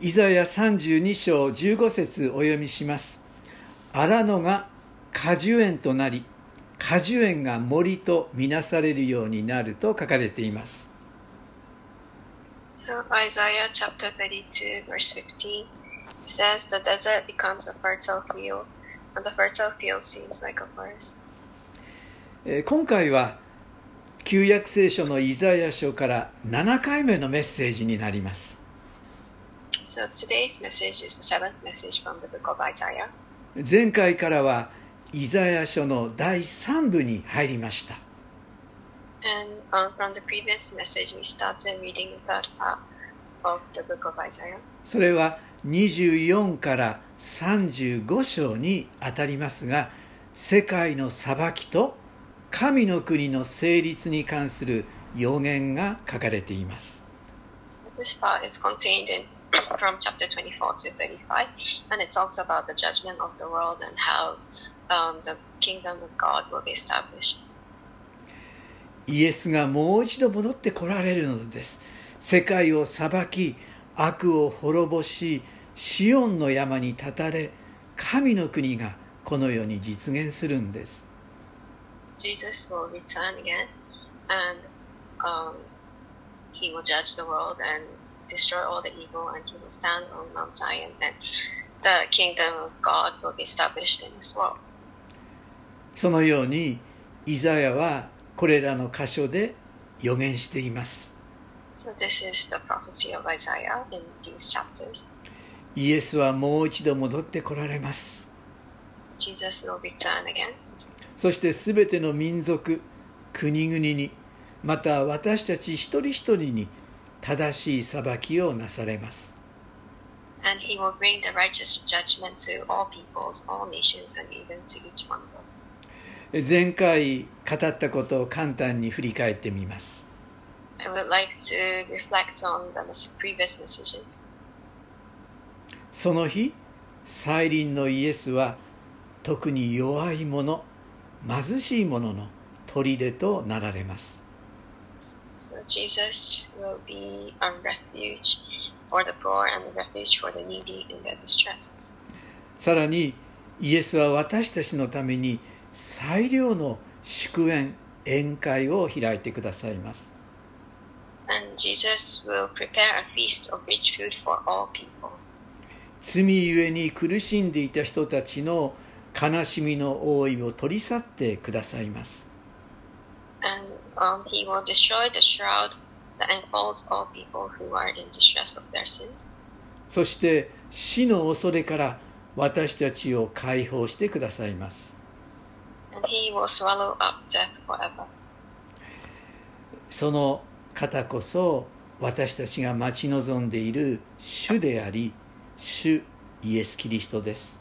イザヤ32章15節お読みします。荒野が果樹園となり、果樹園が森とみなされるようになると書かれています。So Isaiah chapter 32 verse 15 says the desert becomes a fertile field and the fertile field seems like a forest. えー今回は旧約聖書のイザヤ書から7回目のメッセージになります。前回からはイザヤ書の第3部に入りました。それは24から35章にあたりますが世界の裁きと神の国の成立に関する予言が書かれています。From chapter 24 to 35, and it talks about the judgment of the world and how um, the kingdom of God will be established. イエスがもう一度戻って来られるのです世界を裁き悪を滅ぼしシオンの山に立たれ神の国がこの世に実現するんです Jesus will return again, and um, he will judge the world and destroy all the evil, and he will stand on Mount Zion, and the kingdom of God will be established in this world. そのようにイザヤはこれらの箇所で予言しています So this is the prophecy of Isaiah in these chapters. イエスはもう一度戻って来られます Jesus will return again, そしてすべての民族国々にまた私たち一人一人に正しい裁きをなされます。前回語ったことを簡単に振り返ってみます。その日、サイリンのイエスは特に弱い者、貧しい者の砦となられます。Jesus will be a refuge for the poor and a refuge for the needy in their distress. さらにイエスは私たちのために最良の祝宴宴会を開いてくださいます And Jesus will prepare a feast of rich food for all people. 罪ゆえに苦しんでいた人たちの悲しみの覆いを取り去ってくださいます And um, he will destroy the shroud that enfolds all people who are in distress of their sins. そして死の恐れから私たちを解放してくださいます And he will swallow up death forever. その方こそ私たちが待ち望んでいる主であり主イエス・キリストです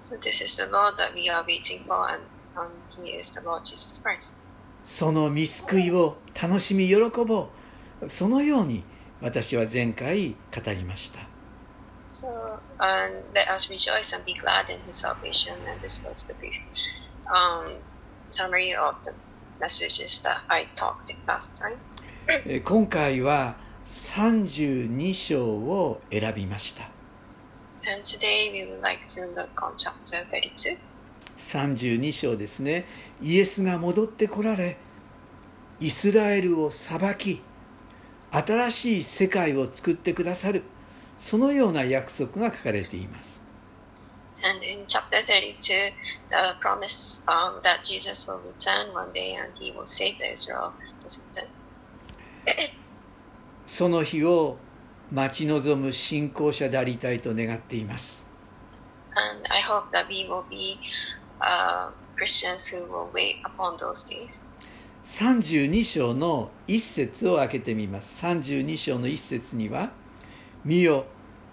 So this is the Lord that we are waiting for, and um, he is the Lord Jesus Christ. その見救いを楽しみ喜ぼうそのように私は前回語りました。今回は32章を選びました。And today we would like to look on chapter 32. 32章ですねイエスが戻ってこられイスラエルを裁き新しい世界を作ってくださるそのような約束が書かれています。その日を待ち望む信仰者でありたいと願っています。32章の一節を開けてみます。32章の一節には、見よ、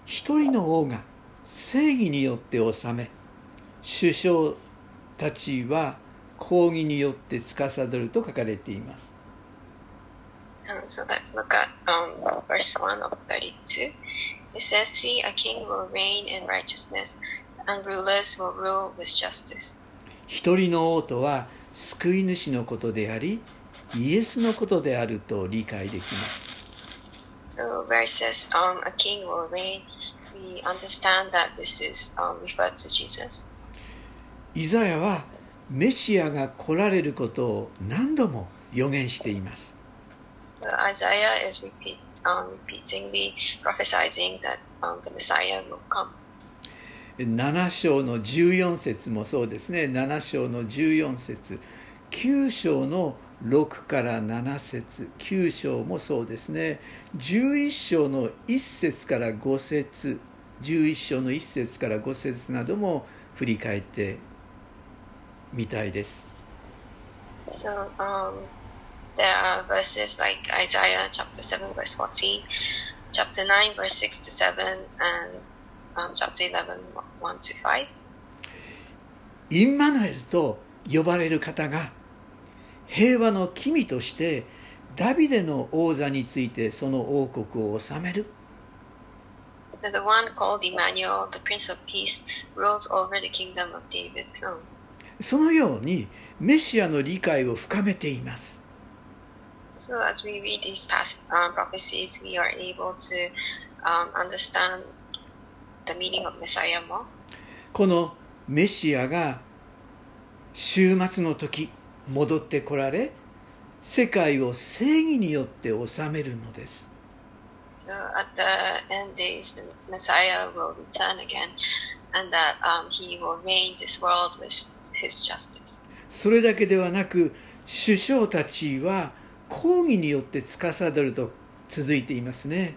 一人の王が正義によって治め、首相たちは抗議によって司ると書かれています。And so 人の王とは救い主のことでありイエスのことであると理解できます。イザヤはメシアが来られることを何度も予言しています。So 7章の14節もそうですね7章の14節9章の6から7節9章もそうですね11章の1節から5節11章の1節から5節なども振り返ってみたいです So um, there are verses like Isaiah chapter 7, verse 14, chapter 9, verse 6 to 7, and インマヌエルと呼ばれる方が平和の君としてダビデの王座についてその王国を治める。そのようにメシアの理解を深めています。So as we read these past, um, prophecies, we このメシアが終末の時戻ってこられ世界を正義によって治めるのです。それだけではなく首相たちは抗議によって司ると続いていますね。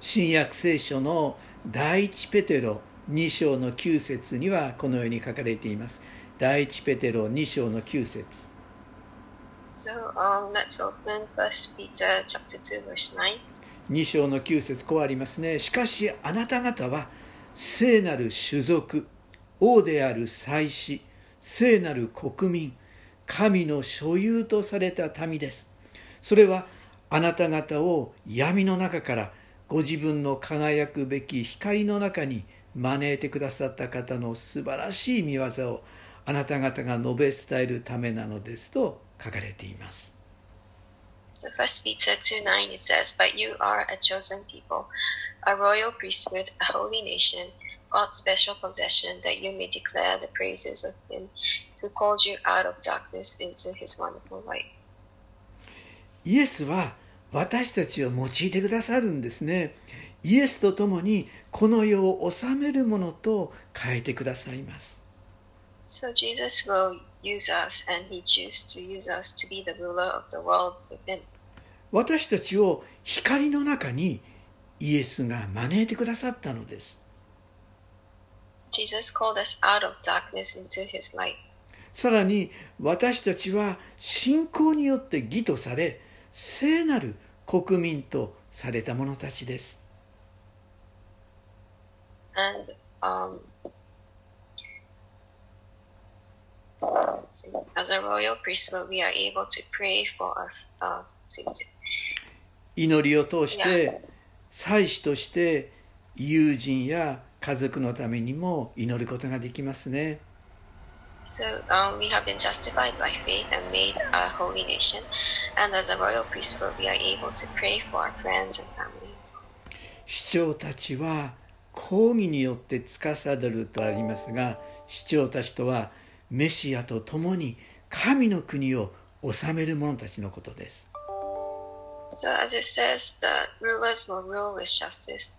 新約聖書の第一ペテロ2章の9節にはこのように書かれています。第一ペテロ2章の9節、2, 2章の9節こうありますね。しかしあなた方は聖なる種族、王である祭司、聖なる国民、神の所有とされた民ですそれはあなた方を闇の中からご自分の輝くべき光の中に招いてくださった方の素晴らしい見業をあなた方が述べ伝えるためなのですと書かれています So First Peter two nine it says, "But you are a chosen people, a royal priesthood, a holy nation, God's special possession, that you may declare the praises of Him who called you out of darkness into His wonderful light." イエスは私たちを用いてくださるんですねイエスと共にこの世を治めるものと変えてくださいます So Jesus will use us, and He chooses to use us to be the ruler of the world with Him. 私たちを光の中にイエスが招いてくださったのです Jesus called us out of darkness into His light. さらに私たちは信仰によって義とされ聖なる国民とされた者たちです。And um, as a royal priesthood, we are able to pray for our, uh, 祈りを通して祭司として友人や家族のためにも祈ることができますね so um, we have been justified by faith and made a holy nation. And as a royal priesthood, we are able to pray for our friends and families. 市長たちは抗議によって司るとありますが市長たちとはメシアと共に神の国を治める者たちのことです So as it says, the rulers will rule with justice.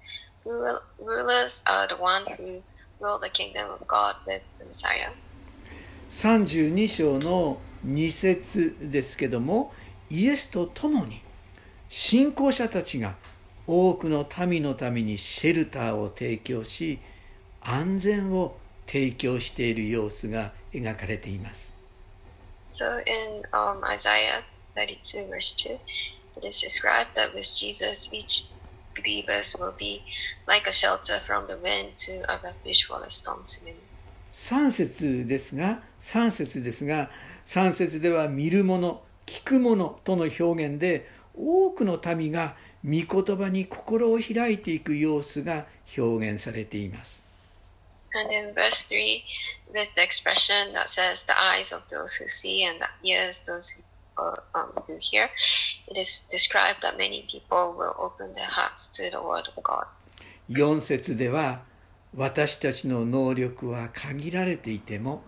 Rul- Rulers are the one who rule the kingdom of God with the Messiah. 32章の2節ですけどもイエスと共に信仰者たちが多くの民のためにシェルターを提供し安全を提供している様子が描かれています So in um, Isaiah 32, verse 2, it is described that with Jesus, each believers will be like a shelter from the wind to a refuge for the storm's wind. 3節ですが3節ですが3節では見る者聞く者との表現で多くの民が御言葉に心を開いていく様子が表現されています And in verse 3, with the expression that says, the eyes of those who see and the ears those who, uh, um, who hear, it is described that many people will open their hearts to the word of God. 4節では私たちの能力は限られていても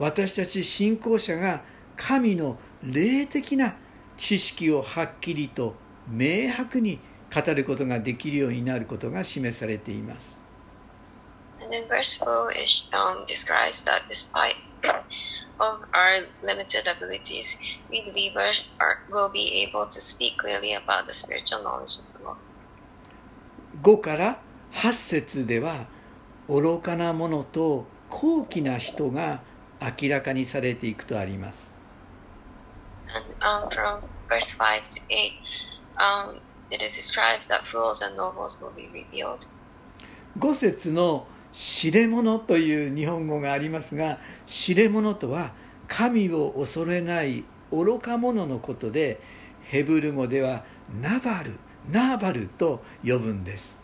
私たち信仰者が神の霊的な知識をはっきりと明白に語ることができるようになることが示されています。5から8節では愚かな者と高貴な人が明らかにされていくとあります。5節の「知れ物」という日本語がありますが「知れ物」とは神を恐れない愚か者のことでヘブル語では「ナバル」「ナバル」と呼ぶんです。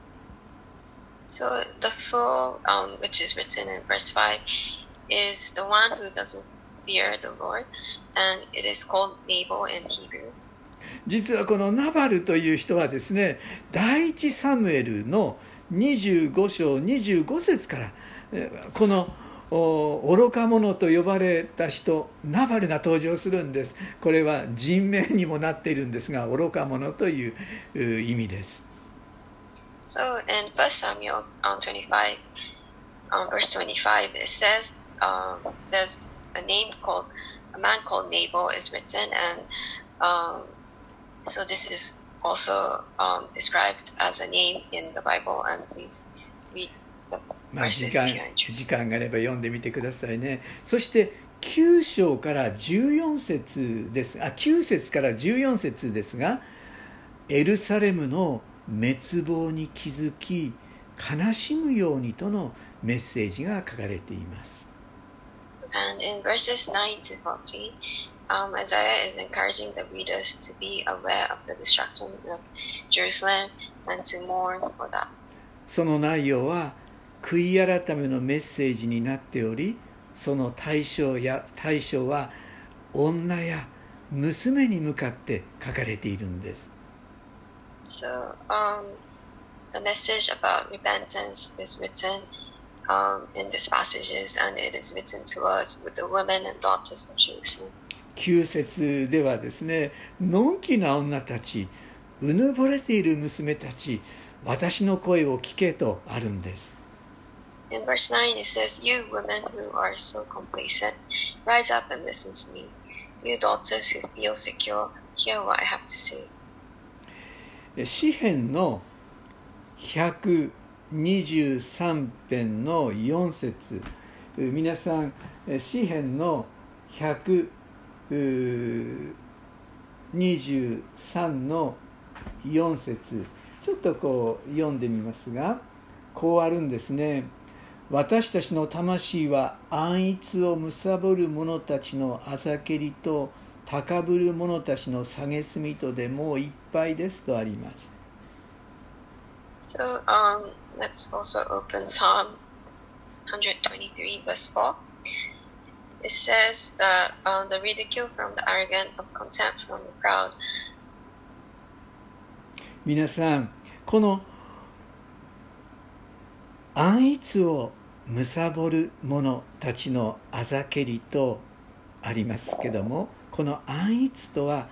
Is the one who doesn't fear the Lord, and it is called Nabal in Hebrew. 実はこのナバルという人はですね第一サムエルの25章25節からえこのお愚か者と呼ばれた人ナバルが登場するんですこれは人名にもなっているんですが愚か者というう意味です So in 1 Samuel um, 25, um, verse 25, it says um, there's a name called, a man called Nabal is written, and um, so this is also um, described as a name in the Bible, and please read the まあ、時間.時間があれば読んでみてくださいねそして9章から14節ですあ9節から14節ですがエルサレムの滅亡に気づき悲しむようにとのメッセージが書かれています And in verses 9 to 14, um, Isaiah is encouraging the readers to be aware of the destruction of Jerusalem and to mourn for that. その内容は悔い改めのメッセージになっておりその対象や対象は女や娘に向かって書かれているんです So um, the message about repentance is written um, in these passages, and it is written to us with the women and daughters of Jerusalem. 9節ではですねのんきな女たちうぬぼれている娘たち私の声を聞けとあるんです In verse 9, it says, You women who are so complacent, rise up and listen to me. You daughters who feel secure, hear what I have to say. 詩編の23編の4節。皆さん詩編の123の4節。ちょっとこう読んでみますがこうあるんですね。私たちの魂は安逸を貪る者たちのあざけりと高ぶる者たちの蔑みとでもういっぱいですとあります。So um, let's also open Psalm 123, verse 4. It says that um, the ridicule from the arrogant, of contempt from the proud, 皆さん、この安逸を貪る者たちのあざけりとありますけども、この安逸とは、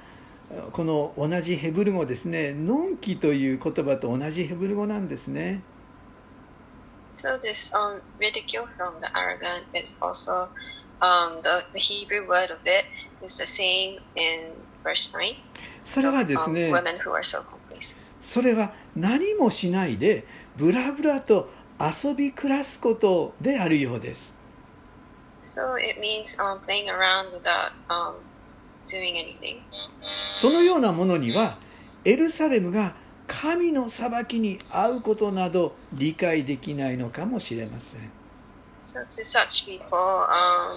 この同じヘブル語ですね、のんきという言葉と同じヘブル語なんですね。So this um, ridicule from the arrogant is also um, the, the Hebrew word of it is the same in verse 9. それはです Um, ね、women who are so complacent. それは何もしないで、ブラブラと遊び暮らすことであるようです。So it means um, playing around without um, doing anything. そのようなものにはエルサレムが神の裁きに遭うことなど理解できないのかもしれません So to such people, um,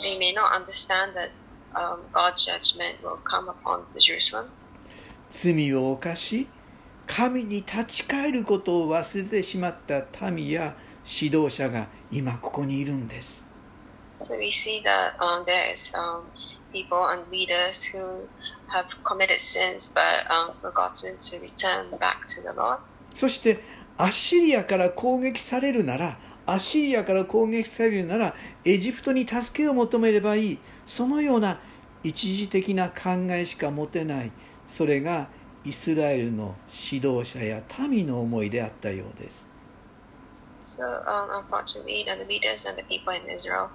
they may not understand that um, God's judgment will come upon the Jerusalem. 罪を犯し神に立ち返ることを忘れてしまった民や指導者が今ここにいるんです So we see that um, there is um, people and leaders who have committed sins but um, forgotten to return back to the Lord. そしてアッシリアから攻撃されるならアッシリアから攻撃されるならエジプトに助けを求めればいい。そのような一時的な考えしか持てない。それがイスラエルの指導者や民の思いであったようです。So um, unfortunately, the leaders and the people in Israel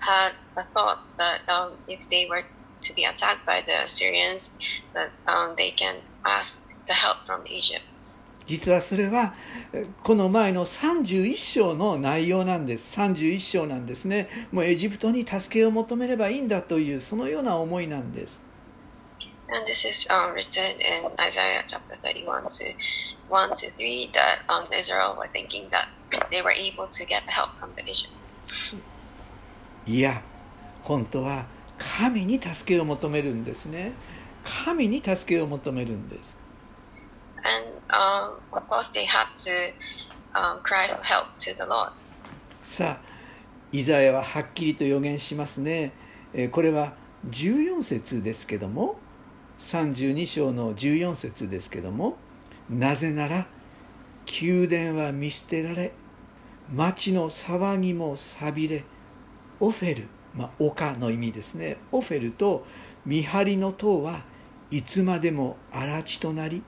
had a thought that um, if they were to be attacked by the Assyrians, that um, they can ask the help from Egypt. 実はそれはえこの前の31章の内容なんです31章なんですねもうエジプトに助けを求めればいいんだというそのような思いなんです And this is um, written in Isaiah chapter 31 to 1 to 3 that um, Israel were thinking that they were able to get help from the Egypt. いや本当は神に助けを求めるんですね神に助けを求めるんです And um, of course, they had to um, cry for help to the Lord. さあイザヤははっきりと予言しますねえーこれは14節ですけども32章の14節ですけどもなぜなら宮殿は見捨てられ町の騒ぎも寂れオフェル、まあ、丘の意味ですねオフェルと見張りの塔はいつまでも荒地となり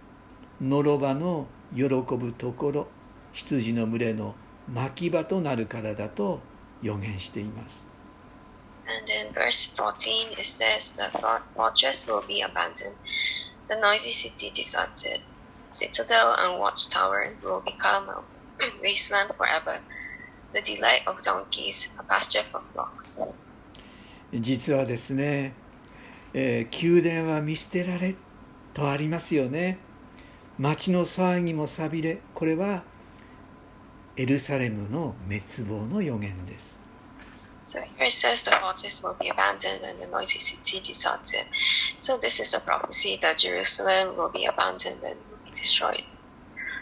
のろばの喜ぶところ羊の群れの牧場となるからだと予言しています And in verse 14, it says the for- fortress will be abandoned, the noisy city deserted, citadel and watchtower will become a wasteland forever, the delight of donkeys, 実はですね、宮殿は見捨てられとありますよね。街の騒ぎもさびれ、これはエルサレムの滅亡の予言です。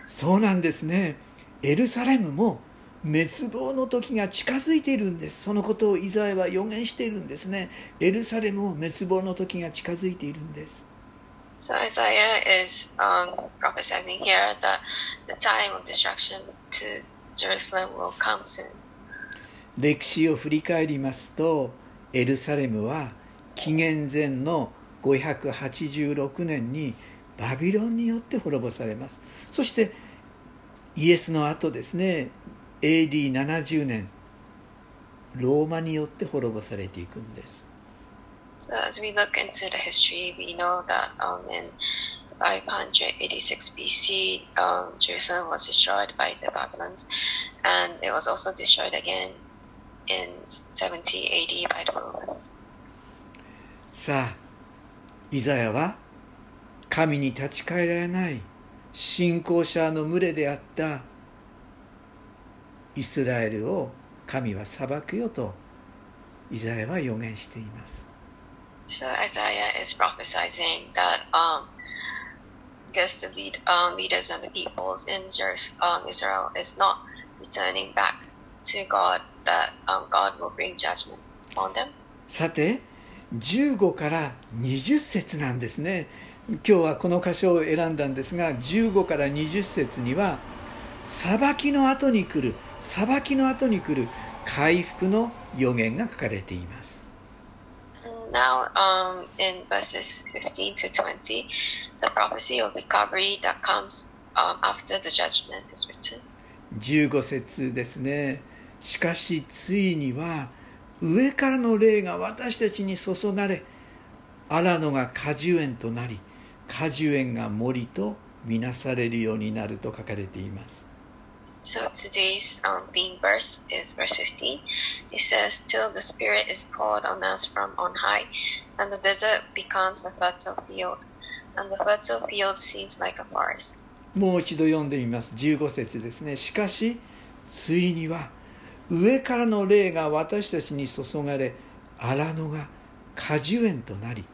そうなんですね。エルサレムも滅亡の時が近づいているんです。そのことをイザヤは予言しているんですね。エルサレムも滅亡の時が近づいているんです。So Isaiah is um, prophesying here that the time of destruction to Jerusalem will come soon. 歴史を振り返りますとエルサレムは紀元前の586年にバビロンによって滅ぼされます。そしてイエスの後ですね AD70 年ローマによって滅ぼされていくんです So as we look into the history, we know that um, in 586 BC, um, Jerusalem was destroyed by the Babylons, and it was also destroyed again in 70 AD by the Romans. さあイザヤは神に立ち返られない信仰者の群れであったイスラエルを神は裁くよとイザヤは予言しています So Isaiah is prophesying that um, because the lead, um, leaders and the peoples in um, Israel is not returning back to God, that um, God will bring judgment on them. さて15から20節なんですね今日はこの箇所を選んだんですが15から20節には裁きの後に来る裁きの後に来る回復の予言が書かれています now, um, in verses 15 to 20, the prophecy of recovery that comes um, after the judgment is written. 15節ですねしかしついには上からの霊が私たちに注がれ荒野が果樹園となり果樹園が森とみなされるようになると書かれています So today's um, theme verse is verse 15. It says, Till the Spirit is poured on us from on high, and the desert becomes a fertile field, and the fertile field seems like a forest. もう一度読んでみます15節ですねしかしついには上からの霊が私たちに注がれ荒野が果樹園となり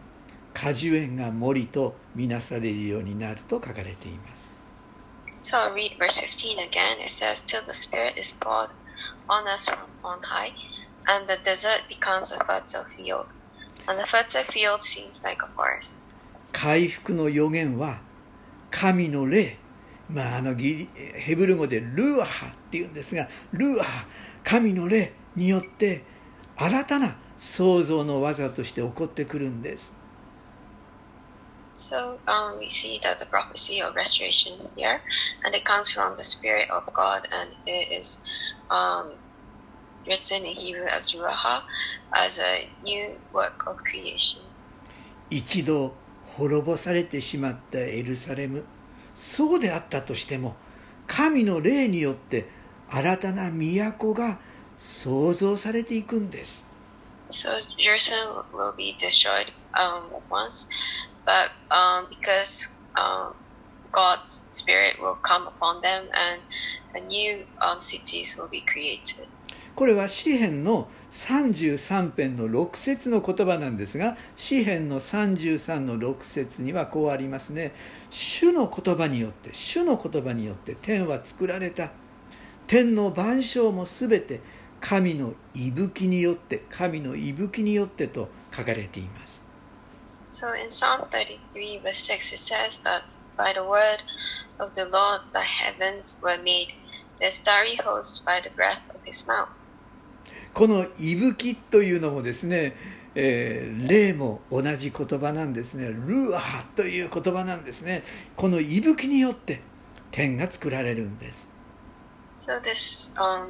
果樹園が森とみなされるようになると書かれています So I'll read verse 15 again. It says, Till the Spirit is poured on us from on high, and the desert becomes a fertile field, and the fertile field seems like a forest. 回復の予言は神の霊、まあ、あのギリヘブル語でルーハっていうんですがルーハ神の霊によって新たな創造の技として起こってくるんです。So um, we see that the prophecy of restoration here, and it comes from the Spirit of God, and it is um, written in Hebrew as Ruach, as a new work of creation. 一度滅ぼされてしまったエルサレムそうであったとしても神の霊によって新たな都が創造されていくんです So Jerusalem will be destroyed um, once, but um, because um, God's Spirit will come upon them, and a new um, cities will be created. これは詩篇の33編の6節の言葉なんですが詩篇の33の6節にはこうありますね。主の言葉によって主の言葉によって天は作られた。天の万象もすべて神の息吹によって神の息吹によってと書かれています。So in Psalm 33, verse 6, it says that by the word of the Lord the heavens were made, the starry host by the breath of his mouth. この息吹というのもですね、えー霊も同じ言葉なんですねルーハという言葉なんですねこの息吹によって天が作られるんです So this, um,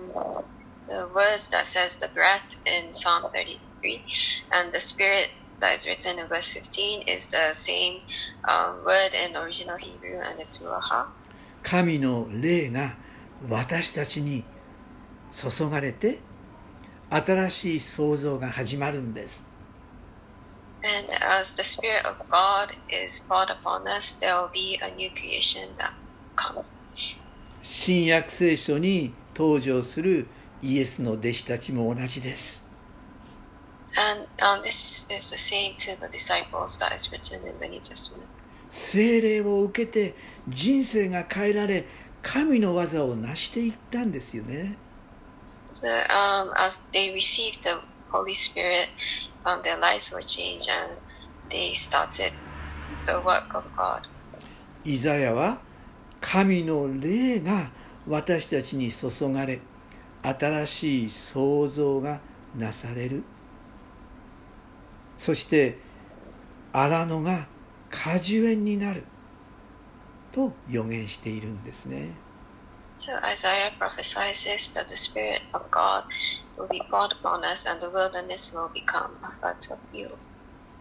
the words that says the breath in Psalm 33 and the spirit that is written in verse 15 is the same um, word in original Hebrew and it's ruach. 神の霊が私たちに注がれて新しい創造が始まるんです And as the spirit of God is poured upon us, there will be a new creation that comes. 新約聖書に登場するイエスの弟子たちも同じです And um, this is the same to the disciples that is written in the New Testament. 聖霊を受けて人生が変えられ神の技を成していったんですよね So um, as they received the Holy Spirit, um, their lives were changed and they started the work of God. イザヤは神の霊が私たちに注がれ新しい創造がなされるそして荒野が果樹園になると予言しているんですね So Isaiah prophesies that the Spirit of God will be poured upon us and the wilderness will become a fertile field.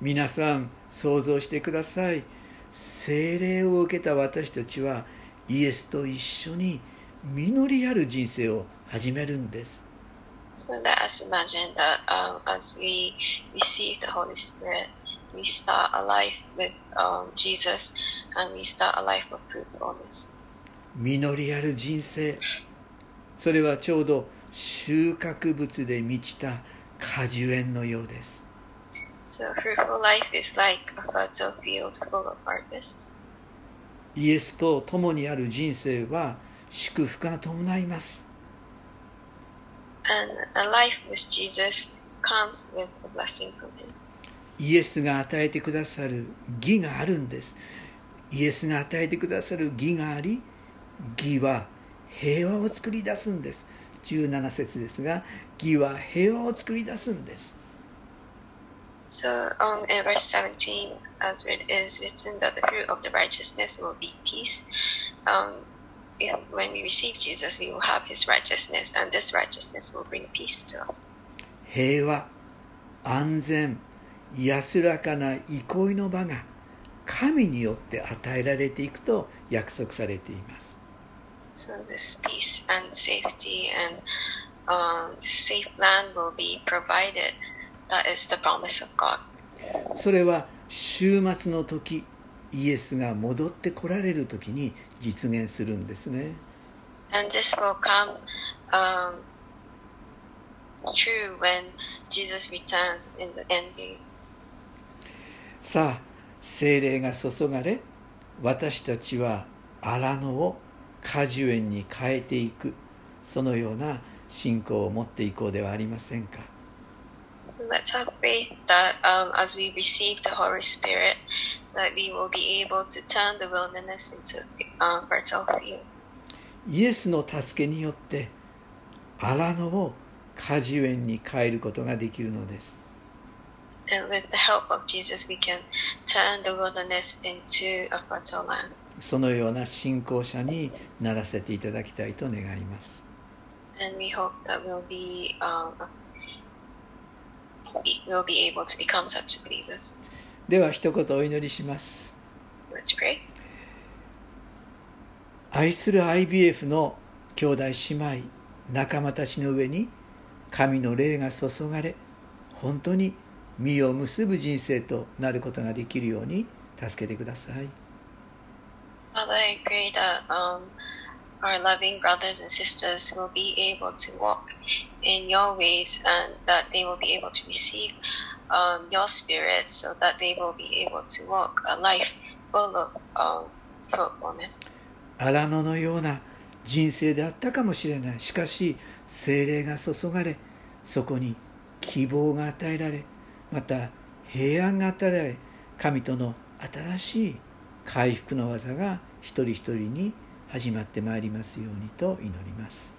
皆さん想像してください聖霊を受けた私たちはイエスと一緒に実りある人生を始めるんです So let us imagine that um, as we receive the Holy Spirit, we start a life with um, Jesus and we start a life of fruitfulness. 実りある人生それはちょうど収穫物で満ちた果樹園のようです So fruitful life is like a fertile field full of harvest. イエスと共にある人生は祝福が伴います And a life with Jesus comes with a blessing from Him. イエスが与えてくださる義があるんですイエスが与えてくださる義があり義は平和を作り出すんです17節ですが義は平和を作り出すんです So um, in verse 17, as it is written that the fruit of the righteousness will be peace. Um, if, when we receive Jesus, we will have His righteousness, and this righteousness will bring peace to us. 平和安全安らかな憩いの場が神によって与えられていくと約束されています So this peace and safety and um, safe land will be provided. That is the promise of God. それは週末の時イエスが戻ってこられる時に実現するんですね。And this will come um, true when Jesus returns in the end days. さあ精霊が注がれ私たちは荒野を果樹園に変えていく。そのような信仰を持っていこうではありませんか So let's have faith that um, as we receive the Holy Spirit, that we will be able to turn the wilderness into um, fertile field. イエスの助けによって荒野を果樹園に変えることができるのです And with the help of Jesus, we can turn the wilderness into a fertile land. そのような信仰者にならせていただきたいと願います And we hope that we'll be um, では一言お祈りします。愛する IBF の兄弟姉妹、仲間たちの上に神の霊が注がれ、本当に実を結ぶ人生となることができるように助けてください。Our loving brothers and sisters will be able to walk in your ways and that they will be able to receive um, your spirit so that they will be able to walk a life full of um, fruitfulness. 荒野のような人生であったかもしれないしかし精霊が注がれそこに希望が与えられまた平安が与えられ神との新しい回復の技が一人一人に始まってまいりますようにと祈ります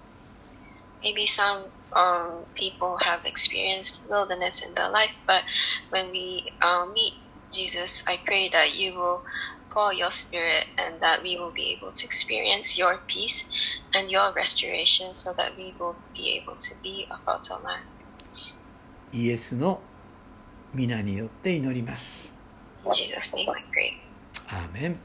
Maybe some um, people have experienced wilderness in their life, but when we uh, meet Jesus, I pray that you will pour your spirit and that we will be able to experience your peace and your restoration so that we will be able to be a fertile land. イエスの皆によって祈ります In Jesus' name I pray. アーメン